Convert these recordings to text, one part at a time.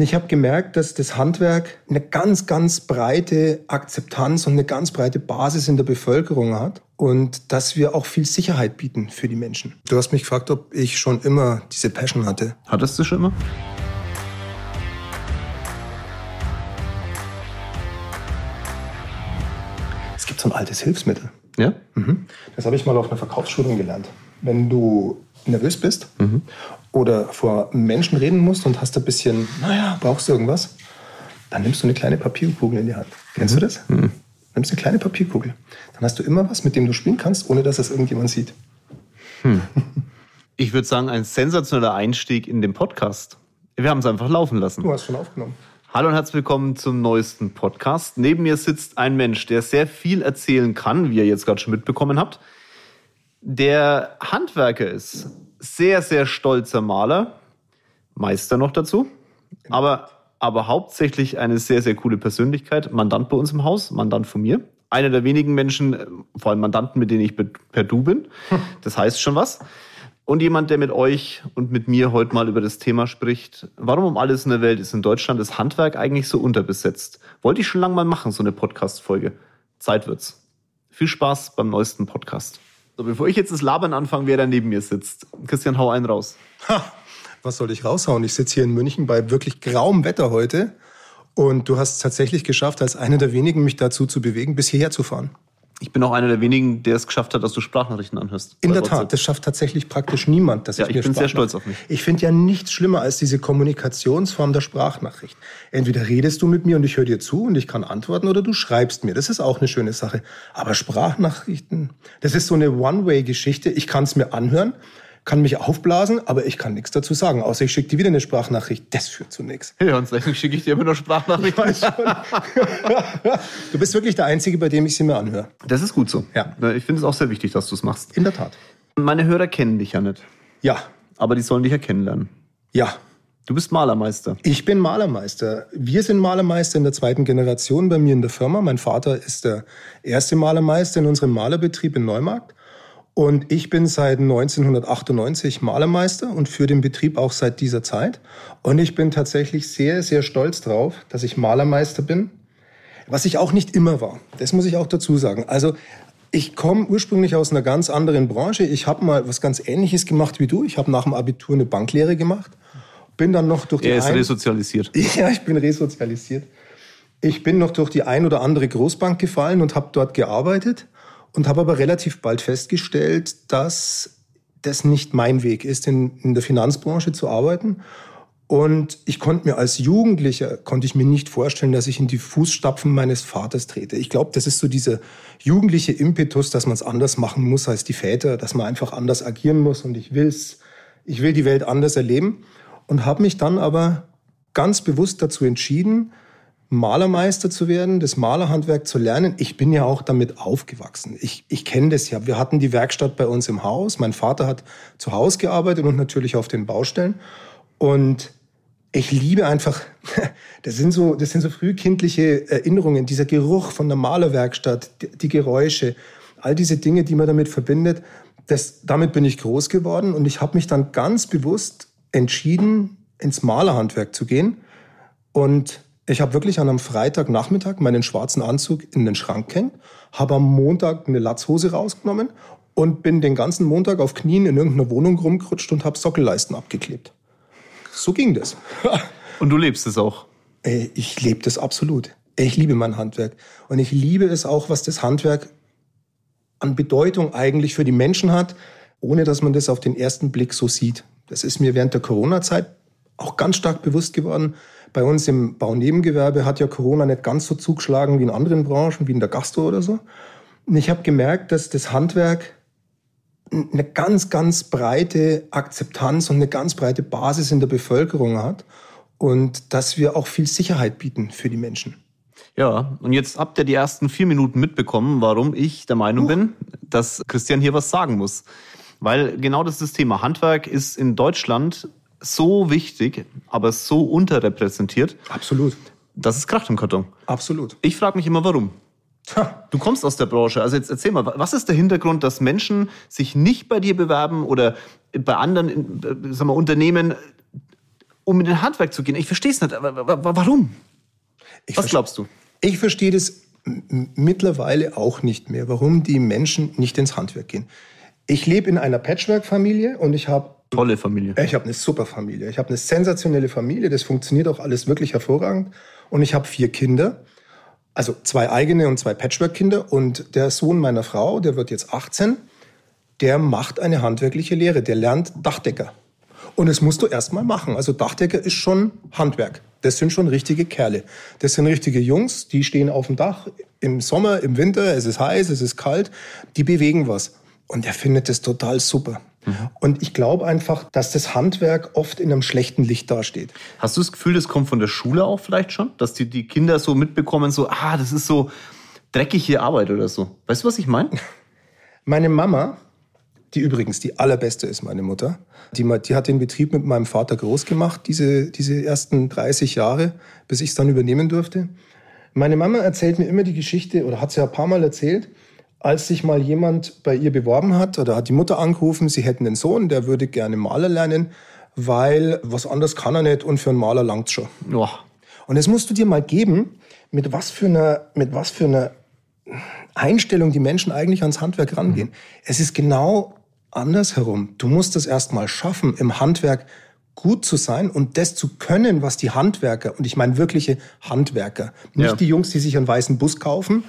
Ich habe gemerkt, dass das Handwerk eine ganz, ganz breite Akzeptanz und eine ganz breite Basis in der Bevölkerung hat und dass wir auch viel Sicherheit bieten für die Menschen. Du hast mich gefragt, ob ich schon immer diese Passion hatte. Hattest du schon immer? Es gibt so ein altes Hilfsmittel. Ja? Mhm. Das habe ich mal auf einer Verkaufsschulung gelernt. Wenn du nervös bist mhm. Oder vor Menschen reden musst und hast ein bisschen, naja, brauchst du irgendwas, dann nimmst du eine kleine Papierkugel in die Hand. Kennst du das? Mhm. Nimmst eine kleine Papierkugel. Dann hast du immer was, mit dem du spielen kannst, ohne dass es irgendjemand sieht. Hm. Ich würde sagen, ein sensationeller Einstieg in den Podcast. Wir haben es einfach laufen lassen. Du hast schon aufgenommen. Hallo und herzlich willkommen zum neuesten Podcast. Neben mir sitzt ein Mensch, der sehr viel erzählen kann, wie ihr jetzt gerade schon mitbekommen habt. Der Handwerker ist, sehr, sehr stolzer Maler, Meister noch dazu, aber, aber hauptsächlich eine sehr, sehr coole Persönlichkeit, Mandant bei uns im Haus, Mandant von mir. Einer der wenigen Menschen, vor allem Mandanten, mit denen ich per Du bin. Das heißt schon was und jemand, der mit euch und mit mir heute mal über das Thema spricht. Warum um alles in der Welt ist in Deutschland das Handwerk eigentlich so unterbesetzt? Wollte ich schon lange mal machen, so eine Podcast-Folge. Zeit wird's. Viel Spaß beim neuesten Podcast. So, bevor ich jetzt das Labern anfange, wer da neben mir sitzt. Christian, hau einen raus. Ha, was soll ich raushauen? Ich sitze hier in München bei wirklich grauem Wetter heute. Und du hast es tatsächlich geschafft, als einer der wenigen mich dazu zu bewegen, bis hierher zu fahren. Ich bin auch einer der wenigen, der es geschafft hat, dass du Sprachnachrichten anhörst. In der Tat, das schafft tatsächlich praktisch niemand. Dass ja, ich, ich bin sehr stolz auf mich. Ich finde ja nichts schlimmer als diese Kommunikationsform der Sprachnachricht. Entweder redest du mit mir und ich höre dir zu und ich kann antworten oder du schreibst mir. Das ist auch eine schöne Sache. Aber Sprachnachrichten, das ist so eine One-Way-Geschichte. Ich kann es mir anhören kann mich aufblasen, aber ich kann nichts dazu sagen, außer ich schicke dir wieder eine Sprachnachricht. Das führt zu nichts. Ja, und deswegen schicke ich dir immer nur Sprachnachrichten. du bist wirklich der Einzige, bei dem ich sie mir anhöre. Das ist gut so. Ja. Ich finde es auch sehr wichtig, dass du es machst. In der Tat. Meine Hörer kennen dich ja nicht. Ja. Aber die sollen dich ja kennenlernen. Ja. Du bist Malermeister. Ich bin Malermeister. Wir sind Malermeister in der zweiten Generation bei mir in der Firma. Mein Vater ist der erste Malermeister in unserem Malerbetrieb in Neumarkt. Und ich bin seit 1998 Malermeister und für den Betrieb auch seit dieser Zeit. Und ich bin tatsächlich sehr, sehr stolz drauf, dass ich Malermeister bin, was ich auch nicht immer war. Das muss ich auch dazu sagen. Also ich komme ursprünglich aus einer ganz anderen Branche. Ich habe mal was ganz Ähnliches gemacht wie du. Ich habe nach dem Abitur eine Banklehre gemacht. Bin dann noch durch die Er ist resozialisiert. Ja, ich bin resozialisiert. Ich bin noch durch die ein oder andere Großbank gefallen und habe dort gearbeitet und habe aber relativ bald festgestellt, dass das nicht mein Weg ist, in, in der Finanzbranche zu arbeiten. Und ich konnte mir als Jugendlicher, konnte ich mir nicht vorstellen, dass ich in die Fußstapfen meines Vaters trete. Ich glaube, das ist so dieser jugendliche Impetus, dass man es anders machen muss als die Väter, dass man einfach anders agieren muss und ich will's, ich will die Welt anders erleben und habe mich dann aber ganz bewusst dazu entschieden, Malermeister zu werden, das Malerhandwerk zu lernen. Ich bin ja auch damit aufgewachsen. Ich, ich kenne das ja. Wir hatten die Werkstatt bei uns im Haus. Mein Vater hat zu Hause gearbeitet und natürlich auf den Baustellen. Und ich liebe einfach, das sind so, das sind so frühkindliche Erinnerungen, dieser Geruch von der Malerwerkstatt, die, Geräusche, all diese Dinge, die man damit verbindet. Das, damit bin ich groß geworden und ich habe mich dann ganz bewusst entschieden, ins Malerhandwerk zu gehen und ich habe wirklich an einem Freitagnachmittag meinen schwarzen Anzug in den Schrank gehängt, habe am Montag eine Latzhose rausgenommen und bin den ganzen Montag auf Knien in irgendeiner Wohnung rumgerutscht und habe Sockelleisten abgeklebt. So ging das. Und du lebst es auch? Ich lebe das absolut. Ich liebe mein Handwerk. Und ich liebe es auch, was das Handwerk an Bedeutung eigentlich für die Menschen hat, ohne dass man das auf den ersten Blick so sieht. Das ist mir während der Corona-Zeit auch ganz stark bewusst geworden. Bei uns im Baunebengewerbe hat ja Corona nicht ganz so zugeschlagen wie in anderen Branchen, wie in der Gastro oder so. Und ich habe gemerkt, dass das Handwerk eine ganz, ganz breite Akzeptanz und eine ganz breite Basis in der Bevölkerung hat und dass wir auch viel Sicherheit bieten für die Menschen. Ja, und jetzt habt ihr die ersten vier Minuten mitbekommen, warum ich der Meinung uh. bin, dass Christian hier was sagen muss. Weil genau das ist das Thema. Handwerk ist in Deutschland so wichtig, aber so unterrepräsentiert. Absolut. Das ist Kracht im Karton. Absolut. Ich frage mich immer, warum. Du kommst aus der Branche. Also jetzt erzähl mal, was ist der Hintergrund, dass Menschen sich nicht bei dir bewerben oder bei anderen sagen wir, Unternehmen um in den Handwerk zu gehen. Ich verstehe es nicht. Warum? Ich Was glaubst du? Ich verstehe das mittlerweile auch nicht mehr, warum die Menschen nicht ins Handwerk gehen. Ich lebe in einer Patchwork-Familie und ich habe tolle Familie. Ich habe eine super Familie. Ich habe eine sensationelle Familie. Das funktioniert auch alles wirklich hervorragend. Und ich habe vier Kinder, also zwei eigene und zwei Patchwork-Kinder. Und der Sohn meiner Frau, der wird jetzt 18, der macht eine handwerkliche Lehre. Der lernt Dachdecker. Und das musst du erstmal machen. Also Dachdecker ist schon Handwerk. Das sind schon richtige Kerle. Das sind richtige Jungs, die stehen auf dem Dach im Sommer, im Winter, es ist heiß, es ist kalt, die bewegen was. Und er findet das total super. Mhm. Und ich glaube einfach, dass das Handwerk oft in einem schlechten Licht dasteht. Hast du das Gefühl, das kommt von der Schule auch vielleicht schon? Dass die, die Kinder so mitbekommen, so, ah, das ist so dreckige Arbeit oder so. Weißt du, was ich meine? Meine Mama, die übrigens die allerbeste ist, meine Mutter. Die, die hat den Betrieb mit meinem Vater groß gemacht, diese, diese ersten 30 Jahre, bis ich es dann übernehmen durfte. Meine Mama erzählt mir immer die Geschichte, oder hat sie ja ein paar Mal erzählt, als sich mal jemand bei ihr beworben hat, oder hat die Mutter angerufen, sie hätten einen Sohn, der würde gerne Maler lernen, weil was anderes kann er nicht und für einen Maler langt's schon. Oh. Und das musst du dir mal geben, mit was für einer, mit was für einer Einstellung die Menschen eigentlich ans Handwerk rangehen. Mhm. Es ist genau andersherum. Du musst es erst mal schaffen, im Handwerk gut zu sein und das zu können, was die Handwerker, und ich meine wirkliche Handwerker, nicht ja. die Jungs, die sich einen weißen Bus kaufen,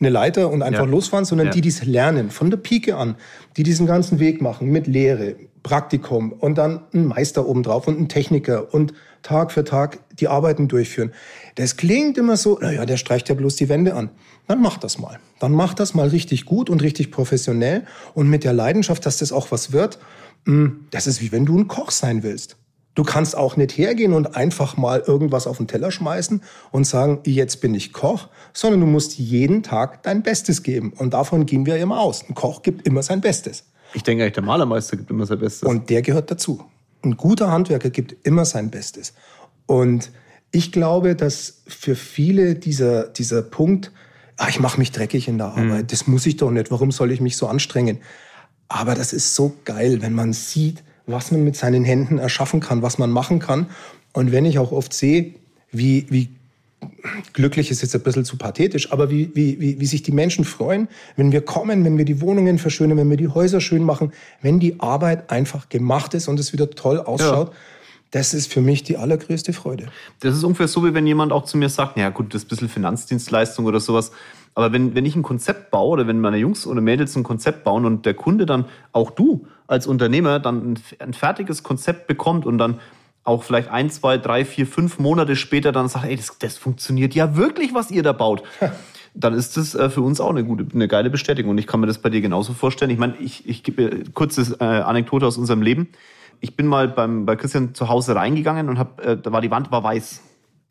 eine Leiter und einfach ja. losfahren, sondern ja. die, die es lernen, von der Pike an, die diesen ganzen Weg machen mit Lehre, Praktikum und dann ein Meister obendrauf und ein Techniker und Tag für Tag die Arbeiten durchführen. Das klingt immer so, naja, der streicht ja bloß die Wände an. Dann mach das mal. Dann mach das mal richtig gut und richtig professionell und mit der Leidenschaft, dass das auch was wird. Hm, das ist wie wenn du ein Koch sein willst. Du kannst auch nicht hergehen und einfach mal irgendwas auf den Teller schmeißen und sagen, jetzt bin ich Koch, sondern du musst jeden Tag dein Bestes geben. Und davon gehen wir immer aus. Ein Koch gibt immer sein Bestes. Ich denke eigentlich, der Malermeister gibt immer sein Bestes. Und der gehört dazu. Ein guter Handwerker gibt immer sein Bestes. Und ich glaube, dass für viele dieser, dieser Punkt, ah, ich mache mich dreckig in der Arbeit, mhm. das muss ich doch nicht, warum soll ich mich so anstrengen? Aber das ist so geil, wenn man sieht, was man mit seinen Händen erschaffen kann, was man machen kann. Und wenn ich auch oft sehe, wie, wie glücklich ist jetzt ein bisschen zu pathetisch, aber wie, wie, wie, wie sich die Menschen freuen, wenn wir kommen, wenn wir die Wohnungen verschönern, wenn wir die Häuser schön machen, wenn die Arbeit einfach gemacht ist und es wieder toll ausschaut. Ja. Das ist für mich die allergrößte Freude. Das ist ungefähr so, wie wenn jemand auch zu mir sagt, ja gut, das ist ein bisschen Finanzdienstleistung oder sowas. Aber wenn, wenn ich ein Konzept baue oder wenn meine Jungs oder Mädels ein Konzept bauen und der Kunde dann, auch du als Unternehmer, dann ein, ein fertiges Konzept bekommt und dann auch vielleicht ein, zwei, drei, vier, fünf Monate später dann sagt, ey, das, das funktioniert ja wirklich, was ihr da baut. dann ist das äh, für uns auch eine gute, eine geile Bestätigung. Und ich kann mir das bei dir genauso vorstellen. Ich meine, ich, ich gebe kurze äh, Anekdote aus unserem Leben. Ich bin mal beim, bei Christian zu Hause reingegangen und hab, äh, da war die Wand war weiß.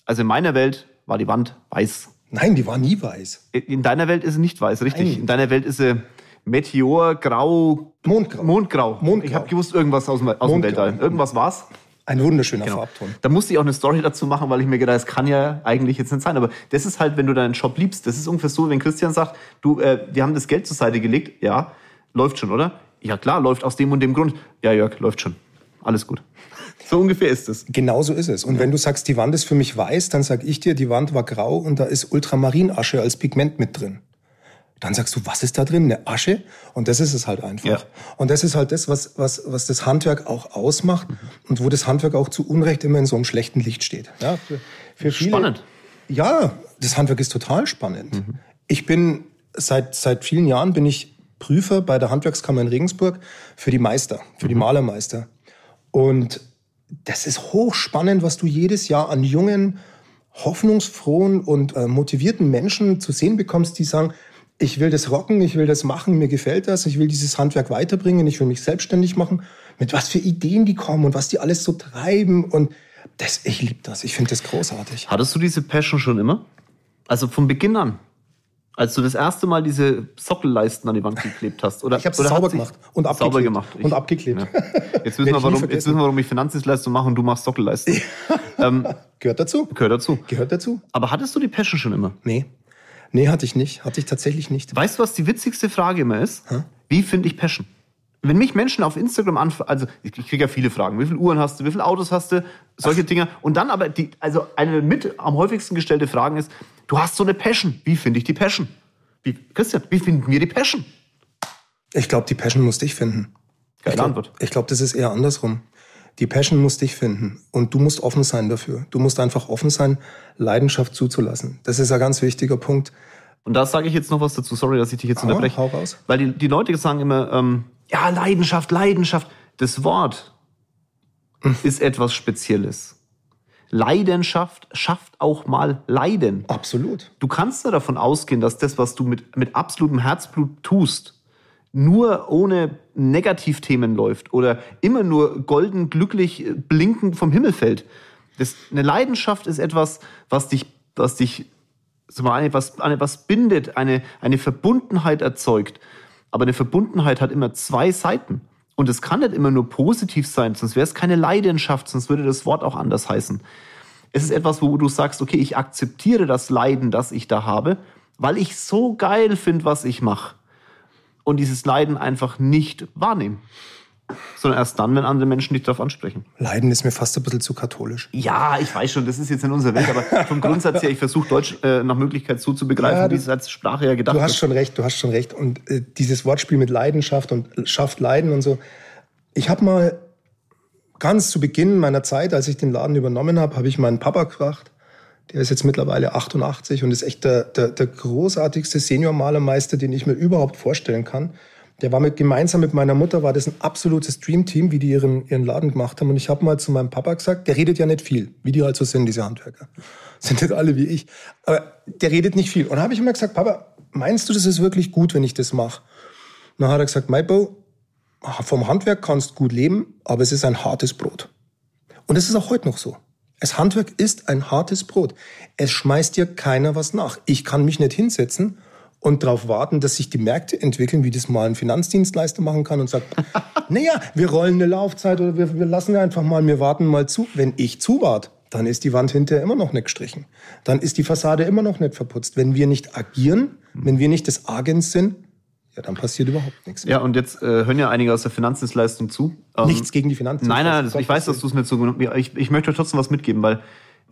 Also in meiner Welt war die Wand weiß. Nein, die war nie weiß. In deiner Welt ist sie nicht weiß, richtig. Nein. In deiner Welt ist sie Meteor, Grau, Mondgrau. Mondgrau. Mondgrau. Ich habe gewusst, irgendwas aus dem, aus dem Weltall. Irgendwas war's. Ein wunderschöner genau. Farbton. Da musste ich auch eine Story dazu machen, weil ich mir gedacht, das kann ja eigentlich jetzt nicht sein. Aber das ist halt, wenn du deinen Job liebst, das ist ungefähr so, wenn Christian sagt, du, äh, die haben das Geld zur Seite gelegt, ja, läuft schon, oder? Ja klar, läuft aus dem und dem Grund. Ja, Jörg, läuft schon. Alles gut. So ungefähr ist es. Genau so ist es. Und ja. wenn du sagst, die Wand ist für mich weiß, dann sag ich dir, die Wand war grau und da ist Ultramarinasche als Pigment mit drin. Dann sagst du, was ist da drin? Eine Asche? Und das ist es halt einfach. Ja. Und das ist halt das, was, was, was das Handwerk auch ausmacht mhm. und wo das Handwerk auch zu Unrecht immer in so einem schlechten Licht steht. Ja, für, für viele, spannend. Ja, das Handwerk ist total spannend. Mhm. Ich bin seit, seit vielen Jahren bin ich Prüfer bei der Handwerkskammer in Regensburg für die Meister, für mhm. die Malermeister. Und das ist hochspannend, was du jedes Jahr an jungen, hoffnungsfrohen und äh, motivierten Menschen zu sehen bekommst, die sagen, ich will das rocken, ich will das machen, mir gefällt das, ich will dieses Handwerk weiterbringen, ich will mich selbstständig machen. Mit was für Ideen die kommen und was die alles so treiben und das, ich liebe das, ich finde das großartig. Hattest du diese Passion schon immer? Also von Beginn an? Als du das erste Mal diese Sockelleisten an die Wand geklebt hast? Oder, ich habe es sauber gemacht und abgeklebt. Sauber gemacht. Ich, und abgeklebt. Ja. Jetzt, wissen wir, warum, jetzt wissen wir, warum ich Finanzdienstleistung mache und du machst Sockelleisten. ähm, gehört dazu. Gehört dazu. Gehört dazu. Aber hattest du die Passion schon immer? Nee. Nee, hatte ich nicht. Hatte ich tatsächlich nicht. Weißt du, was die witzigste Frage immer ist? Hä? Wie finde ich Passion? Wenn mich Menschen auf Instagram anfragen, also ich kriege ja viele Fragen, wie viele Uhren hast du, wie viele Autos hast du, solche Ach. Dinge. Und dann aber, die, also eine mit am häufigsten gestellte Frage ist, du hast so eine Passion, wie finde ich die Passion? Wie, Christian, wie finden wir die Passion? Ich glaube, die Passion musste ich finden. Geile ich glaube, glaub, das ist eher andersrum. Die Passion muss dich finden und du musst offen sein dafür. Du musst einfach offen sein, Leidenschaft zuzulassen. Das ist ein ganz wichtiger Punkt. Und da sage ich jetzt noch was dazu. Sorry, dass ich dich jetzt ah, unterbreche. Hau raus. Weil die, die Leute sagen immer, ähm, ja, Leidenschaft, Leidenschaft. Das Wort ist etwas Spezielles. Leidenschaft schafft auch mal Leiden. Absolut. Du kannst ja davon ausgehen, dass das, was du mit, mit absolutem Herzblut tust, nur ohne Negativthemen läuft oder immer nur golden, glücklich, blinkend vom Himmel fällt. Das, eine Leidenschaft ist etwas, was dich, was dich, eine, was, eine, was bindet, eine, eine Verbundenheit erzeugt. Aber eine Verbundenheit hat immer zwei Seiten. Und es kann nicht immer nur positiv sein, sonst wäre es keine Leidenschaft, sonst würde das Wort auch anders heißen. Es ist etwas, wo du sagst, okay, ich akzeptiere das Leiden, das ich da habe, weil ich so geil finde, was ich mache. Und dieses Leiden einfach nicht wahrnehmen sondern erst dann, wenn andere Menschen dich darauf ansprechen. Leiden ist mir fast ein bisschen zu katholisch. Ja, ich weiß schon, das ist jetzt in unserer Welt, aber vom Grundsatz her, ich versuche Deutsch äh, nach Möglichkeit so zu begreifen, ja, wie es als Sprache ja gedacht Du hast wird. schon recht, du hast schon recht. Und äh, dieses Wortspiel mit Leidenschaft und schafft Leiden und so. Ich habe mal ganz zu Beginn meiner Zeit, als ich den Laden übernommen habe, habe ich meinen Papa gefragt. Der ist jetzt mittlerweile 88 und ist echt der, der, der großartigste Senior-Malermeister, den ich mir überhaupt vorstellen kann. Der war mit, gemeinsam mit meiner Mutter, war das ein absolutes Dreamteam, wie die ihren, ihren Laden gemacht haben. Und ich habe mal zu meinem Papa gesagt, der redet ja nicht viel, wie die halt so sind, diese Handwerker. Sind nicht alle wie ich. Aber der redet nicht viel. Und habe ich immer gesagt, Papa, meinst du, das ist wirklich gut, wenn ich das mache? dann hat er gesagt, Maibo, vom Handwerk kannst gut leben, aber es ist ein hartes Brot. Und es ist auch heute noch so. Das Handwerk ist ein hartes Brot. Es schmeißt dir keiner was nach. Ich kann mich nicht hinsetzen und darauf warten, dass sich die Märkte entwickeln, wie das mal ein Finanzdienstleister machen kann und sagt, naja, wir rollen eine Laufzeit oder wir, wir lassen einfach mal, wir warten mal zu. Wenn ich zuwart, dann ist die Wand hinterher immer noch nicht gestrichen. Dann ist die Fassade immer noch nicht verputzt. Wenn wir nicht agieren, wenn wir nicht des Agens sind, ja, dann passiert überhaupt nichts. Ja, und jetzt äh, hören ja einige aus der Finanzdienstleistung zu. Ähm, Nichts gegen die Finanzdienstleistung. Nein, nein, ich weiß, dass du es nicht so genug. Ich, ich möchte euch trotzdem was mitgeben, weil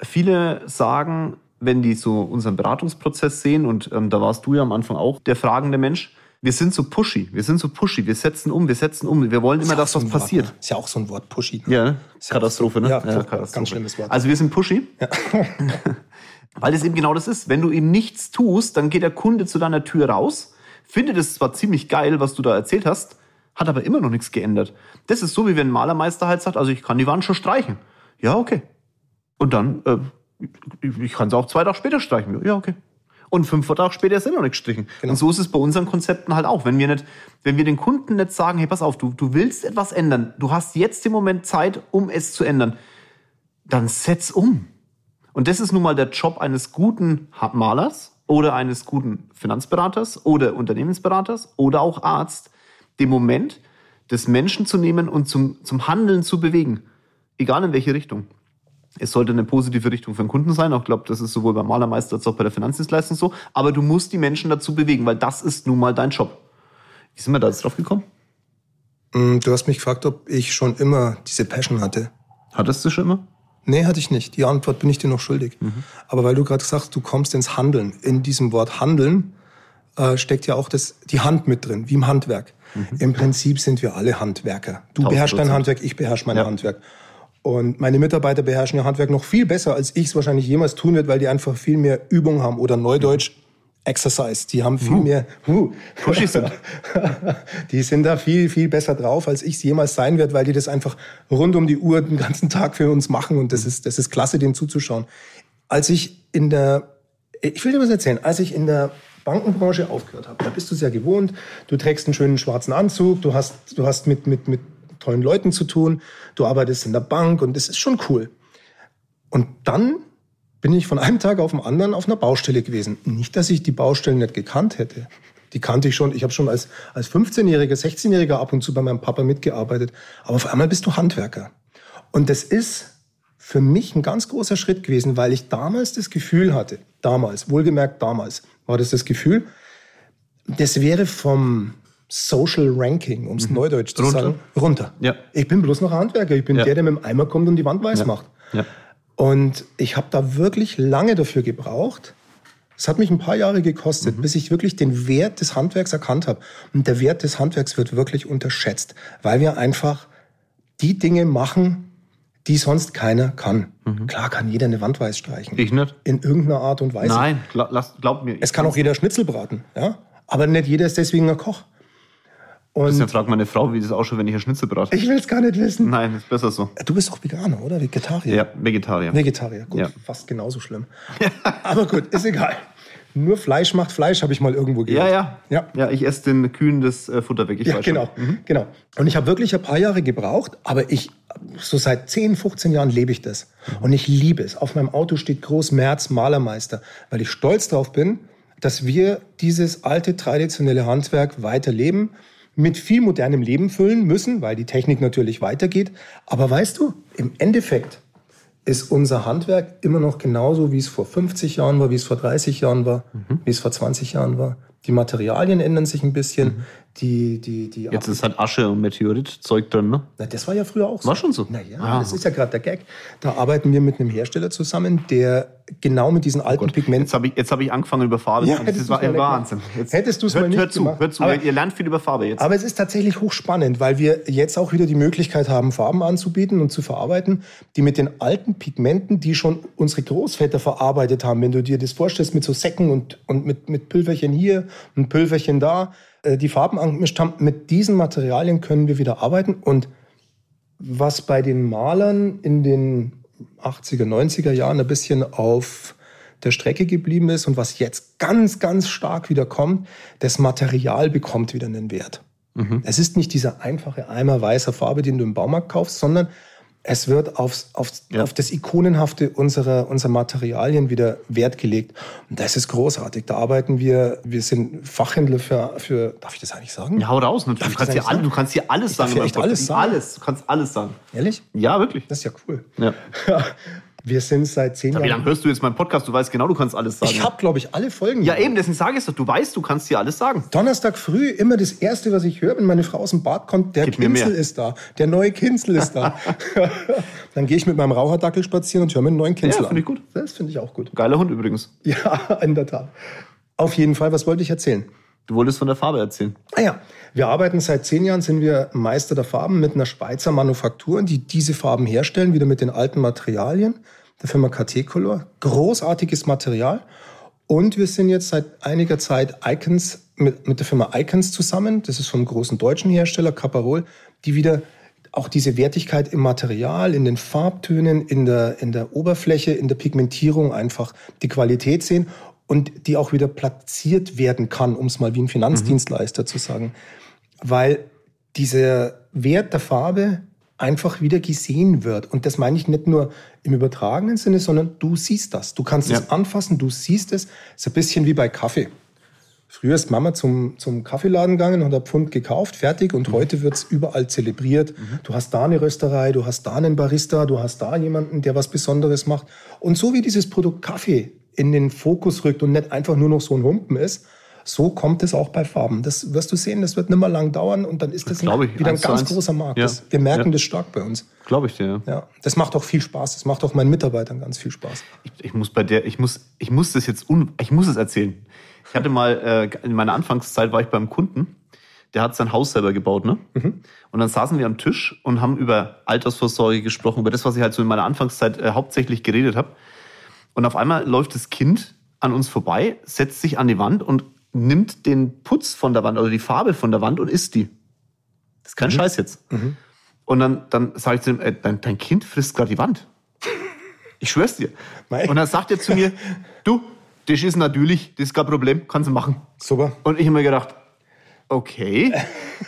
viele sagen, wenn die so unseren Beratungsprozess sehen, und ähm, da warst du ja am Anfang auch der fragende Mensch, wir sind so pushy, wir sind so pushy, wir setzen um, wir setzen um, wir wollen immer, dass so was passiert. Ne? Ist ja auch so ein Wort, pushy. Ne? Ja, Katastrophe, ne? Ja, ja Katastrophe. ganz schlimmes Wort. Also wir sind pushy. Ja. Weil es eben genau das ist. Wenn du ihm nichts tust, dann geht der Kunde zu deiner Tür raus, findet es zwar ziemlich geil, was du da erzählt hast, hat aber immer noch nichts geändert. Das ist so, wie wenn ein Malermeister halt sagt, also ich kann die Wand schon streichen. Ja, okay. Und dann äh, ich kann es auch zwei Tage später streichen. Ja, okay. Und fünf Tage später ist immer noch nicht gestrichen. Genau. Und so ist es bei unseren Konzepten halt auch. Wenn wir nicht, wenn wir den Kunden nicht sagen, hey, pass auf, du, du willst etwas ändern, du hast jetzt im Moment Zeit, um es zu ändern, dann setz um. Und das ist nun mal der Job eines guten Malers oder eines guten Finanzberaters oder Unternehmensberaters oder auch Arzt, den Moment des Menschen zu nehmen und zum, zum Handeln zu bewegen. Egal in welche Richtung es sollte eine positive Richtung für den Kunden sein. Ich glaube, das ist sowohl beim Malermeister als auch bei der Finanzdienstleistung so. Aber du musst die Menschen dazu bewegen, weil das ist nun mal dein Job. Wie sind wir da jetzt drauf gekommen? Mm, du hast mich gefragt, ob ich schon immer diese Passion hatte. Hattest du schon immer? Nee, hatte ich nicht. Die Antwort bin ich dir noch schuldig. Mhm. Aber weil du gerade gesagt du kommst ins Handeln. In diesem Wort Handeln äh, steckt ja auch das, die Hand mit drin, wie im Handwerk. Mhm. Im Prinzip sind wir alle Handwerker. Du beherrschst dein Handwerk, ich beherrsche mein ja. Handwerk. Und meine Mitarbeiter beherrschen ihr Handwerk noch viel besser, als ich es wahrscheinlich jemals tun wird, weil die einfach viel mehr Übung haben oder Neudeutsch. Exercise. Die haben viel uh. mehr, uh, sind. die sind da viel, viel besser drauf, als ich es jemals sein werde, weil die das einfach rund um die Uhr den ganzen Tag für uns machen und das ist, das ist klasse, denen zuzuschauen. Als ich in der, ich will dir was erzählen, als ich in der Bankenbranche aufgehört habe, da bist du sehr gewohnt, du trägst einen schönen schwarzen Anzug, du hast, du hast mit, mit, mit tollen Leuten zu tun. Du arbeitest in der Bank und das ist schon cool. Und dann bin ich von einem Tag auf den anderen auf einer Baustelle gewesen. Nicht, dass ich die Baustellen nicht gekannt hätte. Die kannte ich schon. Ich habe schon als, als 15-Jähriger, 16-Jähriger ab und zu bei meinem Papa mitgearbeitet. Aber auf einmal bist du Handwerker. Und das ist für mich ein ganz großer Schritt gewesen, weil ich damals das Gefühl hatte, damals, wohlgemerkt damals, war das das Gefühl, das wäre vom Social Ranking, um es neudeutsch zu Runter? sagen, runter. Ja. Ich bin bloß noch ein Handwerker. Ich bin Ja. der, der mit dem Eimer kommt und die Wand weiß macht. Ja. Und ich habe da wirklich lange dafür gebraucht. Es hat mich ein paar Jahre gekostet, bis ich wirklich den Wert des Handwerks erkannt habe. Und der Wert des Handwerks wird wirklich unterschätzt, weil wir einfach die Dinge machen, die sonst keiner kann. Klar kann jeder eine Wand weiß streichen. Ich nicht. In irgendeiner Art und Weise. Nein, glaub, glaub mir. Es kann auch jeder Schnitzel braten, ja. Aber nicht jeder ist deswegen ein Koch. Und Dann fragt meine Frau, wie das ausschaut, wenn ich ein Schnitzel brate. ich will es gar nicht wissen. Nein, ist besser so. Du bist auch Veganer, oder? Vegetarier? Ja, Vegetarier. Vegetarier, gut, Ja. fast genauso schlimm. Aber gut, ist egal. Nur Fleisch macht Fleisch, habe ich mal irgendwo Ja, gehört. ja. Ja. Ja, ich esse den Kühen das äh, Futter weg. Ich Ja, weiß schon. genau, genau. Und ich habe wirklich ein paar Jahre gebraucht, aber ich, so seit 10, 15 Jahren lebe ich das. Und ich liebe es. Auf meinem Auto steht groß Merz Malermeister, weil ich stolz drauf bin, dass wir dieses alte traditionelle Handwerk weiterleben, mit viel modernem Leben füllen müssen, weil die Technik natürlich weitergeht. Aber weißt du, im Endeffekt ist unser Handwerk immer noch genauso, wie es vor 50 Jahren war, wie es vor 30 Jahren war, wie es vor 20 Jahren war. Die Materialien ändern sich ein bisschen. Die, die, die Jetzt ist halt Asche und Meteorit-Zeug drin, ne? na, das war ja früher auch so. War schon so? Naja, Ah. das ist ja gerade der Gag. Da arbeiten wir mit einem Hersteller zusammen, der genau mit diesen alten Pigmenten. Jetzt habe ich, jetzt hab ich angefangen über Farbe. Ja, das war mal Wahnsinn. Jetzt, Hättest du's hört, mal nicht hört zu, gemacht. hört zu. Aber- ihr lernt viel über Farbe jetzt. Aber es ist tatsächlich hochspannend, weil wir jetzt auch wieder die Möglichkeit haben, Farben anzubieten und zu verarbeiten, die mit den alten Pigmenten, die schon unsere Großväter verarbeitet haben, wenn du dir das vorstellst mit so Säcken und, und mit, mit Pülverchen hier und Pülverchen da, äh, die Farben angemischt haben, mit diesen Materialien können wir wieder arbeiten. Und was bei den Malern in den 80er, 90er Jahren ein bisschen auf der Strecke geblieben ist und was jetzt ganz, ganz stark wieder kommt, das Material bekommt wieder einen Wert. Es ist nicht dieser einfache Eimer weißer Farbe, den du im Baumarkt kaufst, sondern es wird aufs, aufs, Ja. auf das Ikonenhafte unserer, unserer Materialien wieder Wert gelegt. Und das ist großartig. Da arbeiten wir, wir sind Fachhändler für, für darf ich das eigentlich sagen? ja, hau raus. Ne? Du, ich kannst hier alle, sagen? du kannst hier alles Ich sagen. in echt alles sagen? Alles. Du kannst alles sagen. Ehrlich? Ja, wirklich. Das ist ja cool. Ja. Wir sind seit zehn Wie Jahren. lange hörst du jetzt meinen Podcast? Du weißt genau, du kannst alles sagen. Ich habe, glaube ich, alle Folgen. ja, eben, deswegen sage ich es doch. Du weißt, du kannst hier alles sagen. Donnerstag früh immer das Erste, was ich höre, wenn meine Frau aus dem Bad kommt, der Gib Kinzel ist da. Der neue Kinzel ist da. Dann gehe ich mit meinem Raucherdackel spazieren und höre mir einen neuen Kinzel Ja, an. finde ich gut. Das finde ich auch gut. Geiler Hund übrigens. Ja, in der Tat. Auf jeden Fall, was wollte ich erzählen? Du wolltest von der Farbe erzählen. Ah ja, wir arbeiten seit zehn Jahren, sind wir Meister der Farben mit einer Schweizer Manufaktur, die diese Farben herstellen, wieder mit den alten Materialien der Firma KT Color. Großartiges Material. Und wir sind jetzt seit einiger Zeit Icons mit, mit der Firma Icons zusammen. Das ist vom großen deutschen Hersteller Caparol, die wieder auch diese Wertigkeit im Material, in den Farbtönen, in der, in der Oberfläche, in der Pigmentierung einfach die Qualität sehen und die auch wieder platziert werden kann, um es mal wie ein Finanzdienstleister zu sagen. Weil dieser Wert der Farbe einfach wieder gesehen wird. Und das meine ich nicht nur im übertragenen Sinne, sondern du siehst das. Du kannst Ja. es anfassen, du siehst es. ist ein bisschen wie bei Kaffee. Früher ist Mama zum, zum Kaffeeladen gegangen und hat Pfund gekauft, fertig. Und heute wird's überall zelebriert. Du hast da eine Rösterei, du hast da einen Barista, du hast da jemanden, der was Besonderes macht. Und so wie dieses Produkt Kaffee in den Fokus rückt und nicht einfach nur noch so ein Humpen ist, so kommt es auch bei Farben. Das wirst du sehen, das wird nicht mehr lang dauern und dann ist das, Glaub ich, wieder ein ganz großer Markt. Ja. Das, wir merken Ja. das stark bei uns. Glaube ich dir, ja. Ja, das macht auch viel Spaß. Das macht auch meinen Mitarbeitern ganz viel Spaß. Ich, ich muss bei der, ich muss, ich muss das jetzt, un, ich muss es erzählen. Ich hatte mal, äh, in meiner Anfangszeit war ich beim Kunden, der hat sein Haus selber gebaut, ne? Und dann saßen wir am Tisch und haben über Altersvorsorge gesprochen, über das, was ich halt so in meiner Anfangszeit äh, hauptsächlich geredet habe. Und auf einmal läuft das Kind an uns vorbei, setzt sich an die Wand und nimmt den Putz von der Wand oder die Farbe von der Wand und isst die. Das ist kein Scheiß jetzt. Und dann, dann sage ich zu ihm, äh, dein, dein Kind frisst gerade die Wand. Ich schwör's dir. Mei. Und dann sagt er zu mir, du, das ist natürlich, das ist kein Problem, kannst du machen. Super. Und ich habe mir gedacht, okay.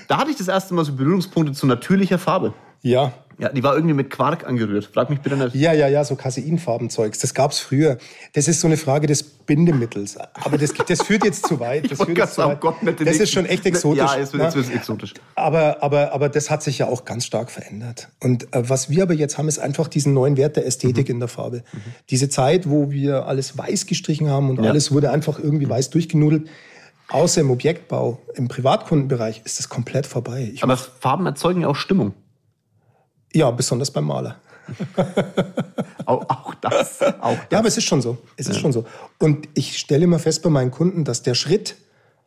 Da hatte ich das erste Mal so Berührungspunkte zu natürlicher Farbe. Ja, Ja, die war irgendwie mit Quark angerührt. Frag mich bitte nicht. Ja, ja, ja, so Caseinfarbenzeugs. Das gab's früher. Das ist so eine Frage des Bindemittels. Aber das, das führt jetzt zu weit. Das, führt jetzt zu weit. Gott, das ist schon echt exotisch. Ja, jetzt wird ne? jetzt exotisch. Aber, aber, aber das hat sich ja auch ganz stark verändert. Und äh, was wir aber jetzt haben, ist einfach diesen neuen Wert der Ästhetik in der Farbe. Diese Zeit, wo wir alles weiß gestrichen haben und Ja. alles wurde einfach irgendwie weiß durchgenudelt, Außer im Objektbau, im Privatkundenbereich ist das komplett vorbei. Ich Aber Farben erzeugen ja auch Stimmung. Ja, besonders beim Maler. Auch, auch das. Auch das. Ja, aber es ist schon so. Es ist schon so. Und ich stelle immer fest bei meinen Kunden, dass der Schritt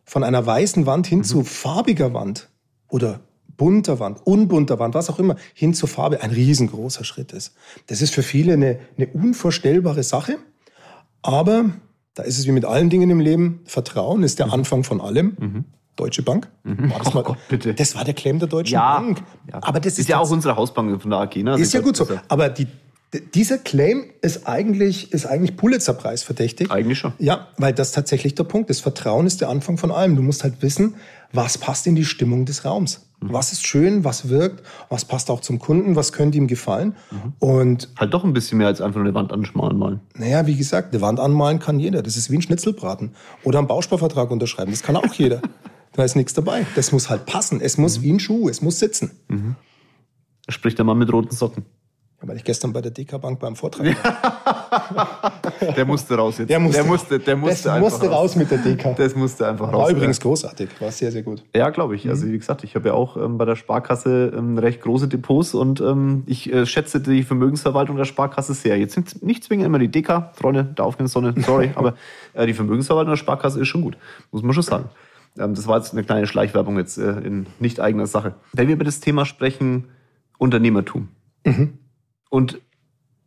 von einer weißen Wand hin zu farbiger Wand oder bunter Wand, unbunter Wand, was auch immer, hin zur Farbe ein riesengroßer Schritt ist. Das ist für viele eine, eine unvorstellbare Sache. Aber da ist es wie mit allen Dingen im Leben. Vertrauen ist der Anfang von allem. Deutsche Bank. War das, Oh mal, Gott, bitte. das war der Claim der Deutschen ja, Bank. ja. Aber das ist, ist ja auch unsere Hausbank von der AG. Ne? Also ist ja ich gut so. Aber die, dieser Claim ist eigentlich, ist eigentlich Pulitzer-Preis verdächtig. Eigentlich schon. Ja, weil das tatsächlich der Punkt ist. Vertrauen ist der Anfang von allem. Du musst halt wissen, was passt in die Stimmung des Raums. Mhm. Was ist schön, was wirkt, was passt auch zum Kunden, was könnte ihm gefallen. Mhm. Und Halt doch ein bisschen mehr als einfach nur eine Wand anschmalen malen. naja, wie gesagt, eine Wand anmalen kann jeder. Das ist wie ein Schnitzelbraten. Oder einen Bausparvertrag unterschreiben. Das kann auch jeder. Da ist nichts dabei. Das muss halt passen. Es Mhm. muss wie ein Schuh. Es muss sitzen. Spricht der Mann mit roten Socken. Ja, Weil ich gestern bei der DK Bank beim Vortrag war. Der musste raus jetzt. Der musste, der musste, der musste das musste raus mit der DK. Das musste einfach raus. War übrigens großartig. War sehr, sehr gut. Ja, glaube ich. Mhm. Also wie gesagt, ich habe ja auch ähm, bei der Sparkasse ähm, recht große Depots und ähm, ich äh, schätze die Vermögensverwaltung der Sparkasse sehr. Jetzt sind nicht zwingend immer die DK, Freunde, der aufgehende Sonne, sorry, aber äh, die Vermögensverwaltung der Sparkasse ist schon gut, muss man schon sagen. Ähm, das war jetzt eine kleine Schleichwerbung jetzt äh, in nicht eigener Sache. Wenn wir über das Thema sprechen, Unternehmertum Mhm. und